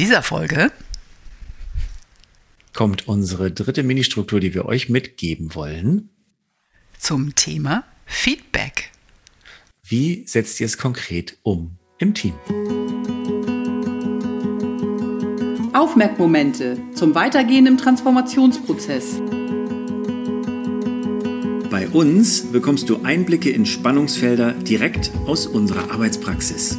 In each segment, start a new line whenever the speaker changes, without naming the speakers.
dieser Folge
kommt unsere dritte Ministruktur, die wir euch mitgeben wollen.
Zum Thema Feedback.
Wie setzt ihr es konkret um im Team?
Aufmerkmomente zum Weitergehen im Transformationsprozess.
Bei uns bekommst du Einblicke in Spannungsfelder direkt aus unserer Arbeitspraxis.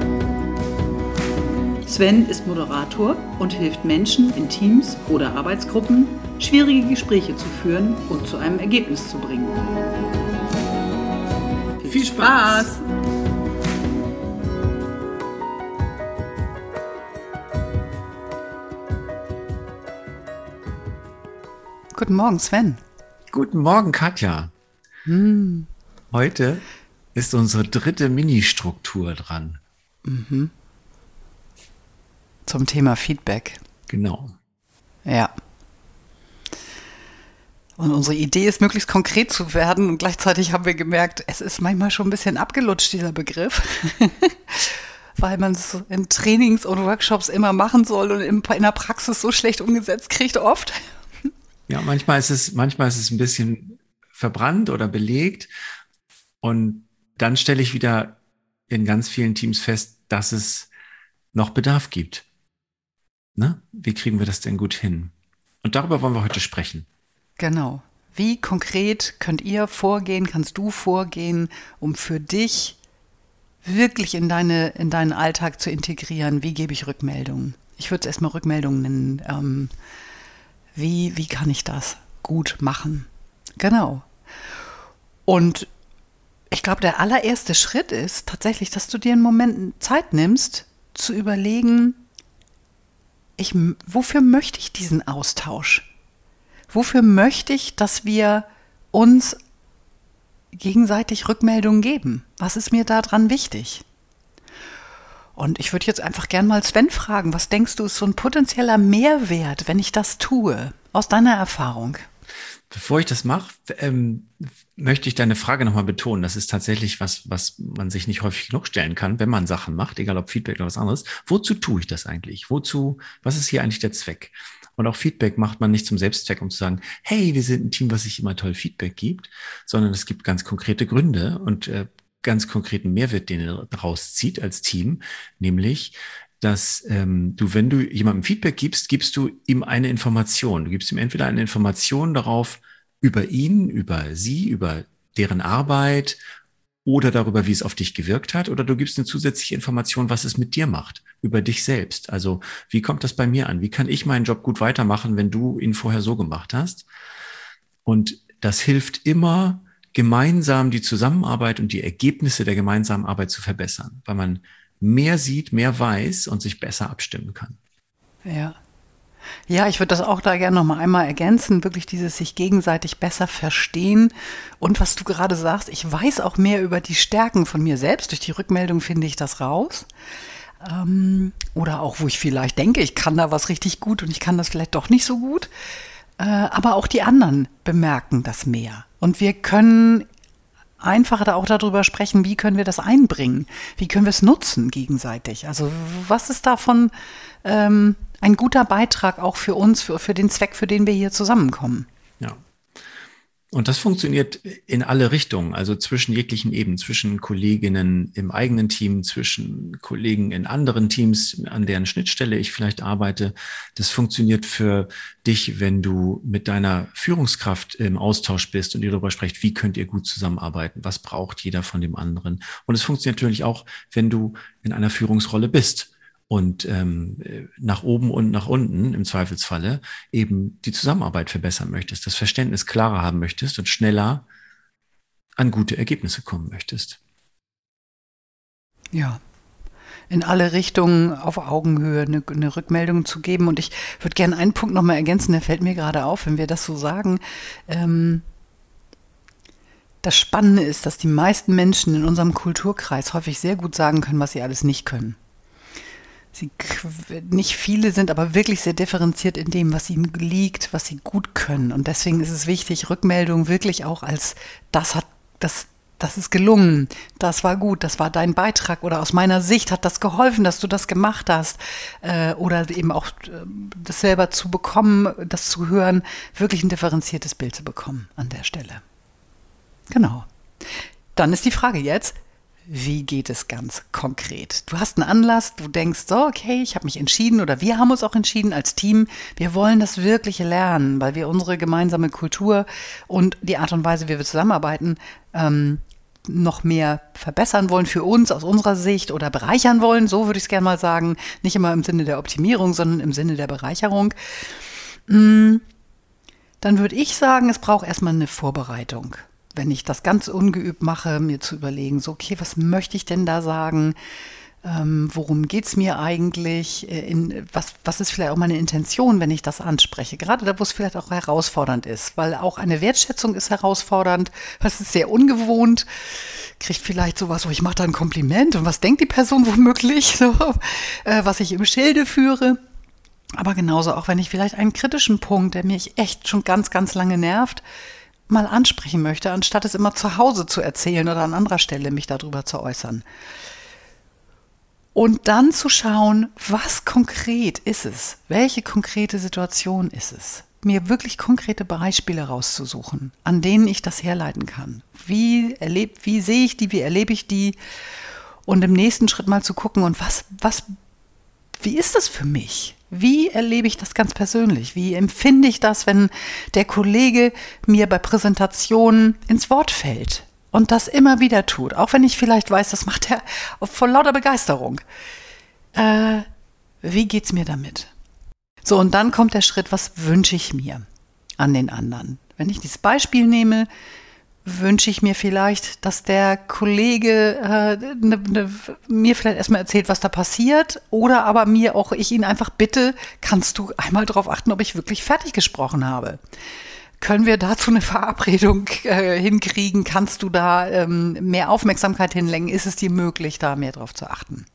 Sven ist Moderator und hilft Menschen in Teams oder Arbeitsgruppen, schwierige Gespräche zu führen und zu einem Ergebnis zu bringen. Viel Spaß!
Guten Morgen, Sven.
Guten Morgen, Katja. Hm. Heute ist unsere dritte Mini-Struktur dran. Mhm
zum Thema Feedback.
Genau.
Ja. Und unsere Idee ist, möglichst konkret zu werden. Und gleichzeitig haben wir gemerkt, es ist manchmal schon ein bisschen abgelutscht, dieser Begriff. Weil man es in Trainings und Workshops immer machen soll und in, der Praxis so schlecht umgesetzt kriegt, oft.
Ja, manchmal ist es, manchmal ist es ein bisschen verbrannt oder belegt. Und dann stelle ich wieder in ganz vielen Teams fest, dass es noch Bedarf gibt. Ne? Wie kriegen wir das denn gut hin? Und darüber wollen wir heute sprechen.
Genau. Wie konkret könnt ihr vorgehen, kannst du vorgehen, um für dich wirklich in, deine, in deinen Alltag zu integrieren? Wie gebe ich Rückmeldungen? Ich würde es erstmal Rückmeldungen nennen. Ähm, wie, wie kann ich das gut machen? Genau. Und ich glaube, der allererste Schritt ist tatsächlich, dass du dir einen Moment Zeit nimmst, zu überlegen, ich, wofür möchte ich diesen Austausch? Wofür möchte ich, dass wir uns gegenseitig Rückmeldungen geben? Was ist mir daran wichtig? Und ich würde jetzt einfach gern mal Sven fragen, was denkst du, ist so ein potenzieller Mehrwert, wenn ich das tue, aus deiner Erfahrung?
Bevor ich das mache, ähm, möchte ich deine Frage nochmal betonen. Das ist tatsächlich was, was man sich nicht häufig genug stellen kann, wenn man Sachen macht, egal ob Feedback oder was anderes. Wozu tue ich das eigentlich? Wozu, was ist hier eigentlich der Zweck? Und auch Feedback macht man nicht zum Selbstzweck, um zu sagen, hey, wir sind ein Team, was sich immer toll Feedback gibt, sondern es gibt ganz konkrete Gründe und äh, ganz konkreten Mehrwert, den ihr daraus zieht als Team, nämlich dass ähm, du, wenn du jemandem Feedback gibst, gibst du ihm eine Information. Du gibst ihm entweder eine Information darauf über ihn, über sie, über deren Arbeit oder darüber, wie es auf dich gewirkt hat, oder du gibst eine zusätzliche Information, was es mit dir macht, über dich selbst. Also wie kommt das bei mir an? Wie kann ich meinen Job gut weitermachen, wenn du ihn vorher so gemacht hast? Und das hilft immer, gemeinsam die Zusammenarbeit und die Ergebnisse der gemeinsamen Arbeit zu verbessern, weil man mehr sieht, mehr weiß und sich besser abstimmen kann.
Ja. Ja, ich würde das auch da gerne noch mal einmal ergänzen, wirklich dieses sich gegenseitig besser verstehen und was du gerade sagst, ich weiß auch mehr über die Stärken von mir selbst. Durch die Rückmeldung finde ich das raus. Ähm, oder auch, wo ich vielleicht denke, ich kann da was richtig gut und ich kann das vielleicht doch nicht so gut. Äh, aber auch die anderen bemerken das mehr. Und wir können einfacher da auch darüber sprechen, wie können wir das einbringen, wie können wir es nutzen gegenseitig. Also was ist davon ähm, ein guter Beitrag auch für uns, für, für den Zweck, für den wir hier zusammenkommen?
Und das funktioniert in alle Richtungen, also zwischen jeglichen Ebenen, zwischen Kolleginnen im eigenen Team, zwischen Kollegen in anderen Teams, an deren Schnittstelle ich vielleicht arbeite. Das funktioniert für dich, wenn du mit deiner Führungskraft im Austausch bist und ihr darüber sprecht, wie könnt ihr gut zusammenarbeiten, was braucht jeder von dem anderen. Und es funktioniert natürlich auch, wenn du in einer Führungsrolle bist und ähm, nach oben und nach unten im Zweifelsfalle eben die Zusammenarbeit verbessern möchtest, das Verständnis klarer haben möchtest und schneller an gute Ergebnisse kommen möchtest.
Ja, in alle Richtungen auf Augenhöhe eine, eine Rückmeldung zu geben. Und ich würde gerne einen Punkt nochmal ergänzen, der fällt mir gerade auf, wenn wir das so sagen. Ähm, das Spannende ist, dass die meisten Menschen in unserem Kulturkreis häufig sehr gut sagen können, was sie alles nicht können. Sie, nicht viele sind aber wirklich sehr differenziert in dem, was ihnen liegt, was sie gut können. Und deswegen ist es wichtig, Rückmeldung wirklich auch als das hat, das, das ist gelungen, das war gut, das war dein Beitrag oder aus meiner Sicht hat das geholfen, dass du das gemacht hast. Äh, oder eben auch äh, das selber zu bekommen, das zu hören, wirklich ein differenziertes Bild zu bekommen an der Stelle. Genau. Dann ist die Frage jetzt, wie geht es ganz konkret? Du hast einen Anlass, du denkst so, okay, ich habe mich entschieden oder wir haben uns auch entschieden als Team, wir wollen das Wirkliche lernen, weil wir unsere gemeinsame Kultur und die Art und Weise, wie wir zusammenarbeiten, ähm, noch mehr verbessern wollen für uns aus unserer Sicht oder bereichern wollen, so würde ich es gerne mal sagen, nicht immer im Sinne der Optimierung, sondern im Sinne der Bereicherung. Mm, dann würde ich sagen, es braucht erstmal eine Vorbereitung wenn ich das ganz ungeübt mache, mir zu überlegen, so, okay, was möchte ich denn da sagen? Ähm, worum geht es mir eigentlich? Äh, in, was, was ist vielleicht auch meine Intention, wenn ich das anspreche? Gerade da, wo es vielleicht auch herausfordernd ist, weil auch eine Wertschätzung ist herausfordernd, das ist sehr ungewohnt, kriegt vielleicht sowas, wo ich mache da ein Kompliment und was denkt die Person womöglich, so, äh, was ich im Schilde führe. Aber genauso auch, wenn ich vielleicht einen kritischen Punkt, der mich echt schon ganz, ganz lange nervt, mal ansprechen möchte, anstatt es immer zu Hause zu erzählen oder an anderer Stelle mich darüber zu äußern. Und dann zu schauen, was konkret ist es? Welche konkrete Situation ist es? Mir wirklich konkrete Beispiele rauszusuchen, an denen ich das herleiten kann. Wie, erleb, wie sehe ich die, wie erlebe ich die? Und im nächsten Schritt mal zu gucken, und was, was, wie ist das für mich? Wie erlebe ich das ganz persönlich? Wie empfinde ich das, wenn der Kollege mir bei Präsentationen ins Wort fällt und das immer wieder tut? Auch wenn ich vielleicht weiß, das macht er vor lauter Begeisterung. Äh, wie geht's mir damit? So, und dann kommt der Schritt, was wünsche ich mir an den anderen? Wenn ich dieses Beispiel nehme, wünsche ich mir vielleicht, dass der Kollege äh, ne, ne, mir vielleicht erstmal erzählt, was da passiert, oder aber mir auch, ich ihn einfach bitte, kannst du einmal darauf achten, ob ich wirklich fertig gesprochen habe. Können wir dazu eine Verabredung äh, hinkriegen? Kannst du da ähm, mehr Aufmerksamkeit hinlenken? Ist es dir möglich, da mehr drauf zu achten?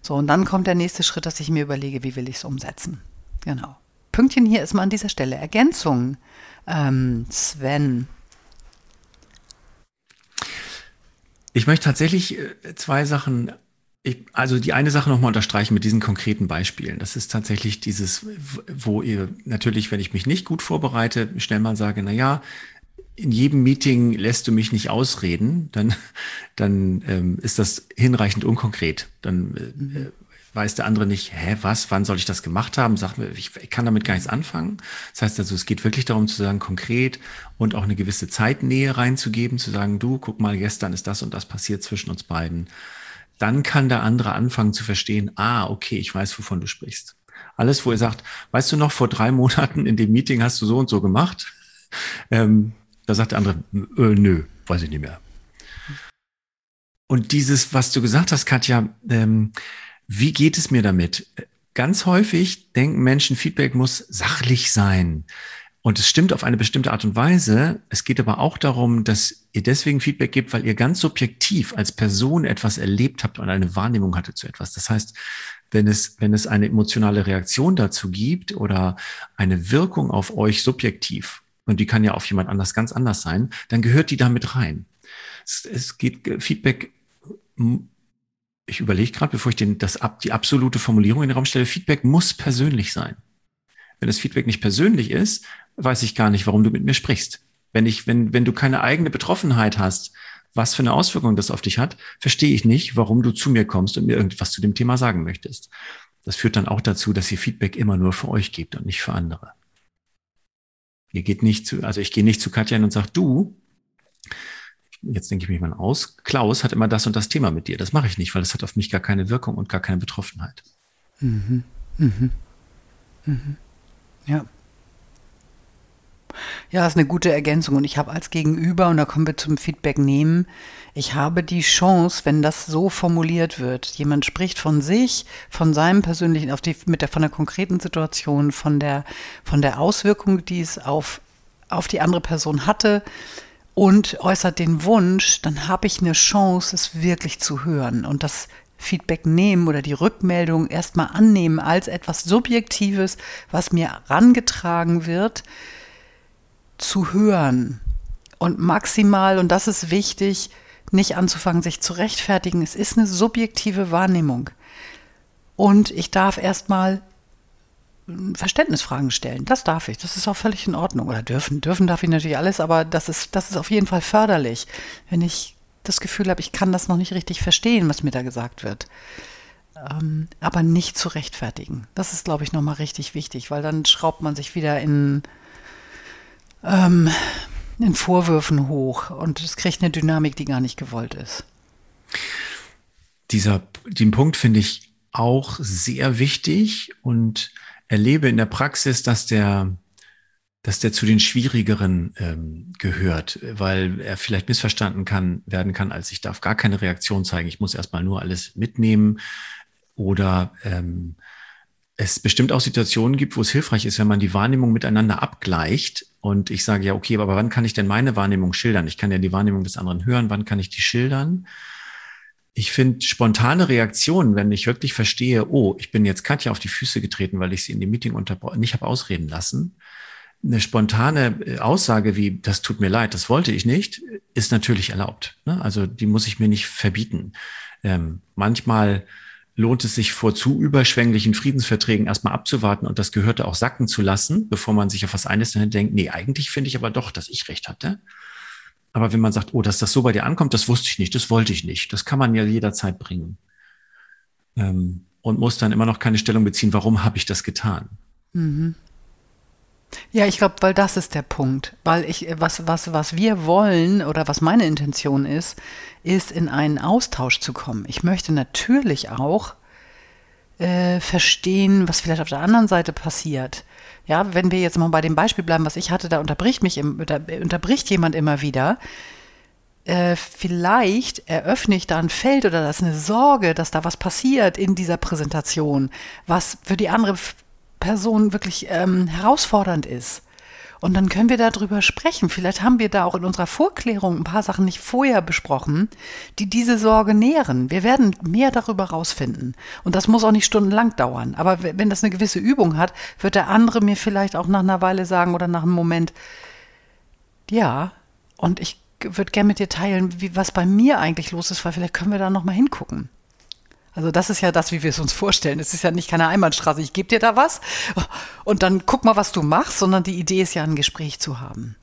So, und dann kommt der nächste Schritt, dass ich mir überlege, wie will ich es umsetzen. Genau. Pünktchen hier ist mal an dieser Stelle. Ergänzung. Ähm, Sven,
Ich möchte tatsächlich äh, zwei Sachen, ich, also die eine Sache nochmal unterstreichen mit diesen konkreten Beispielen. Das ist tatsächlich dieses, wo ihr natürlich, wenn ich mich nicht gut vorbereite, schnell mal sage, na ja, in jedem Meeting lässt du mich nicht ausreden, dann, dann ähm, ist das hinreichend unkonkret. Dann äh, weiß der andere nicht, hä, was, wann soll ich das gemacht haben? Sagt mir, ich, ich kann damit gar nichts anfangen. Das heißt also, es geht wirklich darum zu sagen, konkret und auch eine gewisse Zeitnähe reinzugeben, zu sagen, du, guck mal, gestern ist das und das passiert zwischen uns beiden. Dann kann der andere anfangen zu verstehen, ah, okay, ich weiß, wovon du sprichst. Alles, wo er sagt, weißt du noch, vor drei Monaten in dem Meeting hast du so und so gemacht? Ähm, da sagt der andere, äh, nö, weiß ich nicht mehr. Und dieses, was du gesagt hast, Katja, ähm, wie geht es mir damit? Ganz häufig denken Menschen, Feedback muss sachlich sein. Und es stimmt auf eine bestimmte Art und Weise. Es geht aber auch darum, dass ihr deswegen Feedback gebt, weil ihr ganz subjektiv als Person etwas erlebt habt und eine Wahrnehmung hatte zu etwas. Das heißt, wenn es, wenn es eine emotionale Reaktion dazu gibt oder eine Wirkung auf euch subjektiv, und die kann ja auf jemand anders ganz anders sein, dann gehört die da mit rein. Es, es geht Feedback ich überlege gerade, bevor ich den, das, die absolute Formulierung in den Raum stelle, Feedback muss persönlich sein. Wenn das Feedback nicht persönlich ist, weiß ich gar nicht, warum du mit mir sprichst. Wenn ich, wenn, wenn du keine eigene Betroffenheit hast, was für eine Auswirkung das auf dich hat, verstehe ich nicht, warum du zu mir kommst und mir irgendwas zu dem Thema sagen möchtest. Das führt dann auch dazu, dass ihr Feedback immer nur für euch gebt und nicht für andere. Ihr geht nicht zu, also ich gehe nicht zu Katja und sage, du, jetzt denke ich mich mal aus, Klaus hat immer das und das Thema mit dir. Das mache ich nicht, weil das hat auf mich gar keine Wirkung und gar keine Betroffenheit. Mhm. Mhm.
Mhm. Ja. Ja, ist eine gute Ergänzung. Und ich habe als Gegenüber, und da kommen wir zum Feedback nehmen, ich habe die Chance, wenn das so formuliert wird, jemand spricht von sich, von seinem persönlichen, auf die, mit der, von der konkreten Situation, von der, von der Auswirkung, die es auf, auf die andere Person hatte und äußert den Wunsch, dann habe ich eine Chance, es wirklich zu hören und das Feedback nehmen oder die Rückmeldung erstmal annehmen als etwas Subjektives, was mir herangetragen wird, zu hören. Und maximal, und das ist wichtig, nicht anzufangen, sich zu rechtfertigen. Es ist eine subjektive Wahrnehmung. Und ich darf erstmal Verständnisfragen stellen. Das darf ich. Das ist auch völlig in Ordnung. Oder dürfen. Dürfen darf ich natürlich alles, aber das ist, das ist auf jeden Fall förderlich, wenn ich das Gefühl habe, ich kann das noch nicht richtig verstehen, was mir da gesagt wird. Ähm, aber nicht zu rechtfertigen. Das ist, glaube ich, nochmal richtig wichtig, weil dann schraubt man sich wieder in, ähm, in Vorwürfen hoch und es kriegt eine Dynamik, die gar nicht gewollt ist.
Dieser, den Punkt finde ich auch sehr wichtig und erlebe in der Praxis, dass der, dass der zu den schwierigeren ähm, gehört, weil er vielleicht missverstanden kann, werden kann, als ich darf gar keine Reaktion zeigen, ich muss erstmal nur alles mitnehmen oder ähm, es bestimmt auch Situationen gibt, wo es hilfreich ist, wenn man die Wahrnehmung miteinander abgleicht und ich sage ja, okay, aber wann kann ich denn meine Wahrnehmung schildern? Ich kann ja die Wahrnehmung des anderen hören, wann kann ich die schildern? Ich finde spontane Reaktionen, wenn ich wirklich verstehe, oh, ich bin jetzt Katja auf die Füße getreten, weil ich sie in dem Meeting nicht habe ausreden lassen. Eine spontane äh, Aussage wie, das tut mir leid, das wollte ich nicht, ist natürlich erlaubt. Ne? Also die muss ich mir nicht verbieten. Ähm, manchmal lohnt es sich vor zu überschwänglichen Friedensverträgen erstmal abzuwarten und das Gehörte auch sacken zu lassen, bevor man sich auf was und denkt, nee, eigentlich finde ich aber doch, dass ich recht hatte. Aber wenn man sagt, oh, dass das so bei dir ankommt, das wusste ich nicht, das wollte ich nicht, das kann man ja jederzeit bringen. Ähm, und muss dann immer noch keine Stellung beziehen, warum habe ich das getan? Mhm.
Ja, ich glaube, weil das ist der Punkt. Weil ich, was, was, was wir wollen oder was meine Intention ist, ist in einen Austausch zu kommen. Ich möchte natürlich auch äh, verstehen, was vielleicht auf der anderen Seite passiert. Ja, wenn wir jetzt mal bei dem Beispiel bleiben, was ich hatte, da unterbricht mich, da unterbricht jemand immer wieder. Äh, vielleicht eröffne ich da ein Feld oder das ist eine Sorge, dass da was passiert in dieser Präsentation, was für die andere Person wirklich ähm, herausfordernd ist. Und dann können wir darüber sprechen. Vielleicht haben wir da auch in unserer Vorklärung ein paar Sachen nicht vorher besprochen, die diese Sorge nähren. Wir werden mehr darüber rausfinden. Und das muss auch nicht stundenlang dauern. Aber wenn das eine gewisse Übung hat, wird der andere mir vielleicht auch nach einer Weile sagen oder nach einem Moment, ja, und ich würde gerne mit dir teilen, wie, was bei mir eigentlich los ist, weil vielleicht können wir da nochmal hingucken. Also das ist ja das, wie wir es uns vorstellen. Es ist ja nicht keine Einbahnstraße. Ich gebe dir da was und dann guck mal, was du machst, sondern die Idee ist ja, ein Gespräch zu haben.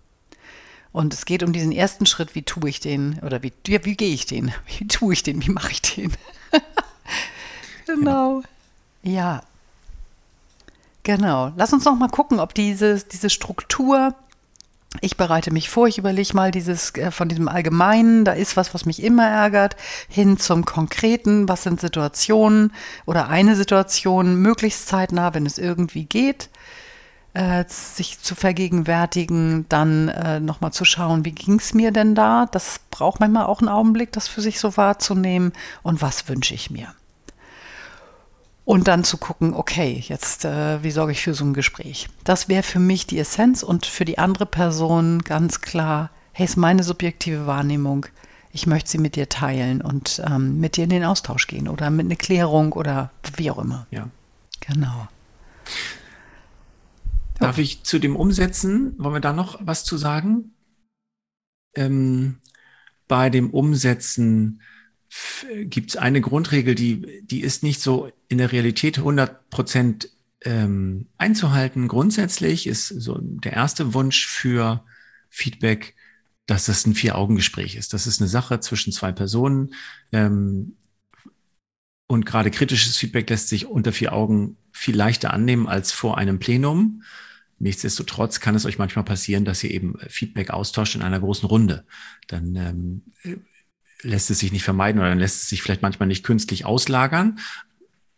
Und es geht um diesen ersten Schritt, wie tue ich den oder wie, wie, wie gehe ich den? Wie tue ich den? Wie mache ich den? genau. Ja. Genau. Lass uns noch mal gucken, ob diese, diese Struktur ich bereite mich vor, ich überlege mal dieses äh, von diesem Allgemeinen, da ist was, was mich immer ärgert, hin zum Konkreten, was sind Situationen oder eine Situation, möglichst zeitnah, wenn es irgendwie geht, äh, sich zu vergegenwärtigen, dann äh, nochmal zu schauen, wie ging es mir denn da? Das braucht manchmal auch einen Augenblick, das für sich so wahrzunehmen und was wünsche ich mir? Und dann zu gucken, okay, jetzt äh, wie sorge ich für so ein Gespräch? Das wäre für mich die Essenz und für die andere Person ganz klar, hey, ist meine subjektive Wahrnehmung. Ich möchte sie mit dir teilen und ähm, mit dir in den Austausch gehen oder mit einer Klärung oder wie auch immer.
Ja.
Genau.
Darf ich zu dem Umsetzen, wollen wir da noch was zu sagen? Ähm, bei dem Umsetzen gibt es eine Grundregel, die, die ist nicht so in der Realität 100 Prozent ähm, einzuhalten. Grundsätzlich ist so der erste Wunsch für Feedback, dass das ein Vier-Augen-Gespräch ist. Das ist eine Sache zwischen zwei Personen. Ähm, und gerade kritisches Feedback lässt sich unter vier Augen viel leichter annehmen als vor einem Plenum. Nichtsdestotrotz kann es euch manchmal passieren, dass ihr eben Feedback austauscht in einer großen Runde. Dann ähm, lässt es sich nicht vermeiden oder dann lässt es sich vielleicht manchmal nicht künstlich auslagern.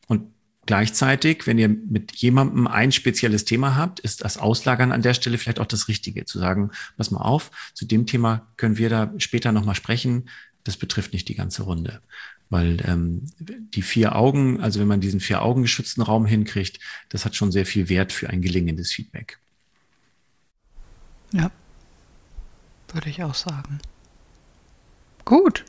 Und gleichzeitig, wenn ihr mit jemandem ein spezielles Thema habt, ist das Auslagern an der Stelle vielleicht auch das Richtige, zu sagen, pass mal auf, zu dem Thema können wir da später nochmal sprechen. Das betrifft nicht die ganze Runde. Weil ähm, die vier Augen, also wenn man diesen vier Augen geschützten Raum hinkriegt, das hat schon sehr viel Wert für ein gelingendes Feedback.
Ja, würde ich auch sagen. Gut.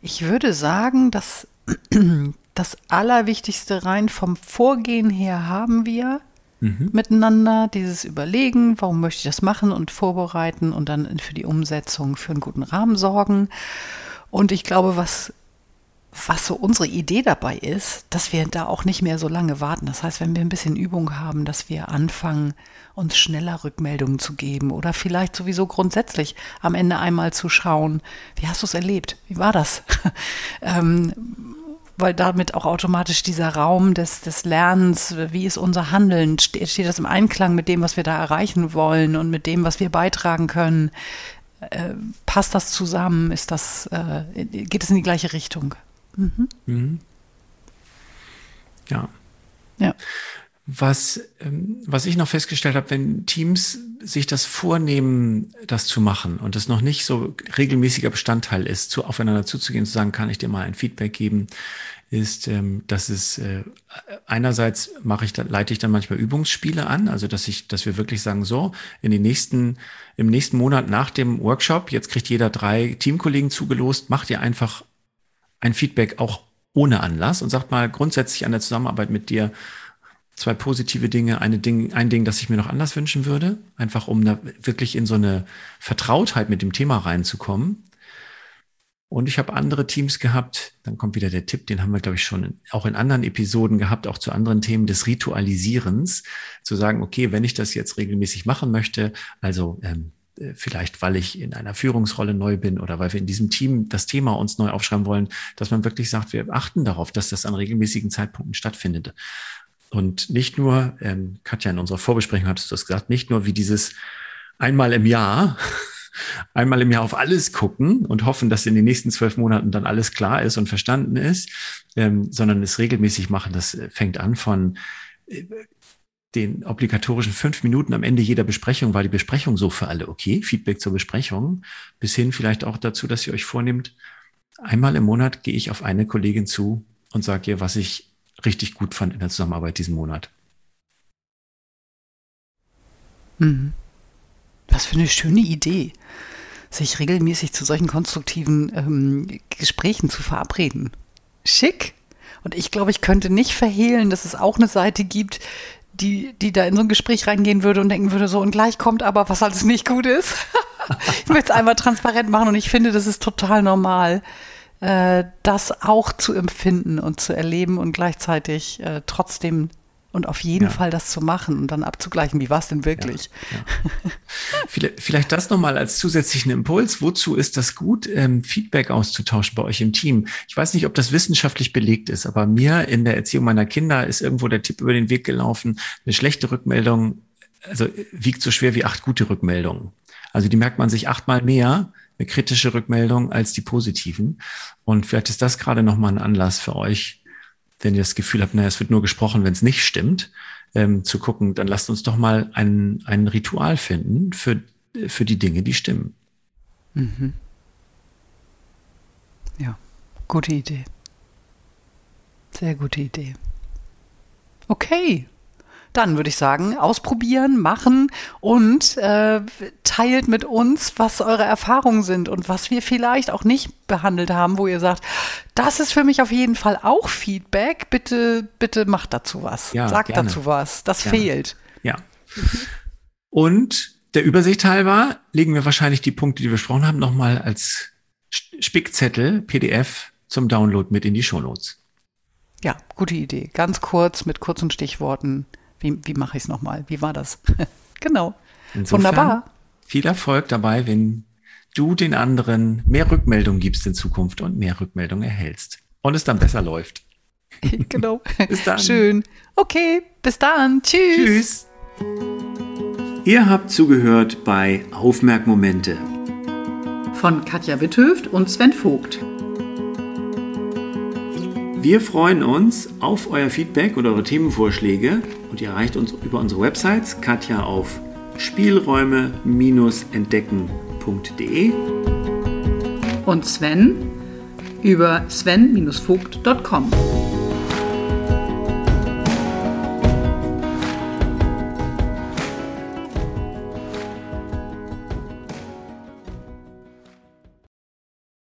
Ich würde sagen, dass das Allerwichtigste rein vom Vorgehen her haben wir mhm. miteinander. Dieses Überlegen, warum möchte ich das machen und vorbereiten und dann für die Umsetzung für einen guten Rahmen sorgen. Und ich glaube, was was so unsere Idee dabei ist, dass wir da auch nicht mehr so lange warten. Das heißt, wenn wir ein bisschen Übung haben, dass wir anfangen, uns schneller Rückmeldungen zu geben oder vielleicht sowieso grundsätzlich am Ende einmal zu schauen, wie hast du es erlebt? Wie war das? ähm, weil damit auch automatisch dieser Raum des, des Lernens, wie ist unser Handeln, steht, steht das im Einklang mit dem, was wir da erreichen wollen und mit dem, was wir beitragen können? Äh, passt das zusammen? Ist das, äh, geht es in die gleiche Richtung? Mhm. Mhm.
Ja. Ja. Was, ähm, was ich noch festgestellt habe, wenn Teams sich das vornehmen, das zu machen und es noch nicht so regelmäßiger Bestandteil ist, zu, aufeinander zuzugehen, zu sagen, kann ich dir mal ein Feedback geben, ist, ähm, dass es äh, einerseits mache ich, leite ich dann manchmal Übungsspiele an, also dass ich, dass wir wirklich sagen, so in den nächsten, im nächsten Monat nach dem Workshop, jetzt kriegt jeder drei Teamkollegen zugelost, macht ihr einfach ein Feedback auch ohne Anlass und sagt mal grundsätzlich an der Zusammenarbeit mit dir zwei positive Dinge, eine Ding, ein Ding, das ich mir noch anders wünschen würde, einfach um da wirklich in so eine Vertrautheit mit dem Thema reinzukommen. Und ich habe andere Teams gehabt, dann kommt wieder der Tipp, den haben wir, glaube ich, schon auch in anderen Episoden gehabt, auch zu anderen Themen des Ritualisierens, zu sagen, okay, wenn ich das jetzt regelmäßig machen möchte, also ähm, äh, vielleicht weil ich in einer Führungsrolle neu bin oder weil wir in diesem Team das Thema uns neu aufschreiben wollen, dass man wirklich sagt, wir achten darauf, dass das an regelmäßigen Zeitpunkten stattfindet. Und nicht nur, ähm, Katja, in unserer Vorbesprechung hattest du das gesagt, nicht nur wie dieses einmal im Jahr, einmal im Jahr auf alles gucken und hoffen, dass in den nächsten zwölf Monaten dann alles klar ist und verstanden ist, ähm, sondern es regelmäßig machen. Das äh, fängt an von äh, den obligatorischen fünf Minuten am Ende jeder Besprechung war die Besprechung so für alle okay, Feedback zur Besprechung, bis hin vielleicht auch dazu, dass ihr euch vornehmt, einmal im Monat gehe ich auf eine Kollegin zu und sage ihr, was ich richtig gut fand in der Zusammenarbeit diesen Monat.
Mhm. Was für eine schöne Idee, sich regelmäßig zu solchen konstruktiven ähm, Gesprächen zu verabreden. Schick. Und ich glaube, ich könnte nicht verhehlen, dass es auch eine Seite gibt, die, die da in so ein Gespräch reingehen würde und denken würde, so und gleich kommt aber, was alles nicht gut ist. ich möchte es einmal transparent machen und ich finde, das ist total normal, äh, das auch zu empfinden und zu erleben und gleichzeitig äh, trotzdem und auf jeden ja. Fall das zu machen und dann abzugleichen, wie war es denn wirklich? Ja, ja.
vielleicht, das nochmal als zusätzlichen Impuls. Wozu ist das gut, ähm, Feedback auszutauschen bei euch im Team? Ich weiß nicht, ob das wissenschaftlich belegt ist, aber mir in der Erziehung meiner Kinder ist irgendwo der Tipp über den Weg gelaufen, eine schlechte Rückmeldung, also wiegt so schwer wie acht gute Rückmeldungen. Also die merkt man sich achtmal mehr, eine kritische Rückmeldung, als die positiven. Und vielleicht ist das gerade nochmal ein Anlass für euch, wenn ihr das Gefühl habt, naja, es wird nur gesprochen, wenn es nicht stimmt, ähm, zu gucken, dann lasst uns doch mal ein, ein Ritual finden für, für die Dinge, die stimmen. Mhm.
Ja, gute Idee. Sehr gute Idee. Okay, dann würde ich sagen, ausprobieren, machen und äh, teilt mit uns, was eure Erfahrungen sind und was wir vielleicht auch nicht behandelt haben, wo ihr sagt, das ist für mich auf jeden Fall auch Feedback. Bitte, bitte macht dazu was. Ja, Sagt gerne. dazu was. Das gerne. fehlt.
Ja. Und der Übersicht halber legen wir wahrscheinlich die Punkte, die wir besprochen haben, nochmal als Spickzettel, PDF zum Download mit in die Shownotes.
Ja, gute Idee. Ganz kurz mit kurzen Stichworten wie, wie mache ich es nochmal? Wie war das? genau.
Insofern Wunderbar. Viel Erfolg dabei, wenn du den anderen mehr Rückmeldung gibst in Zukunft und mehr Rückmeldung erhältst. Und es dann besser läuft.
genau. bis dann. Schön. Okay, bis dann. Tschüss. Tschüss.
Ihr habt zugehört bei Aufmerkmomente
von Katja Witthöft und Sven Vogt.
Wir freuen uns auf euer Feedback und eure Themenvorschläge und ihr erreicht uns über unsere Websites Katja auf spielräume-entdecken.de
und Sven über sven-vogt.com.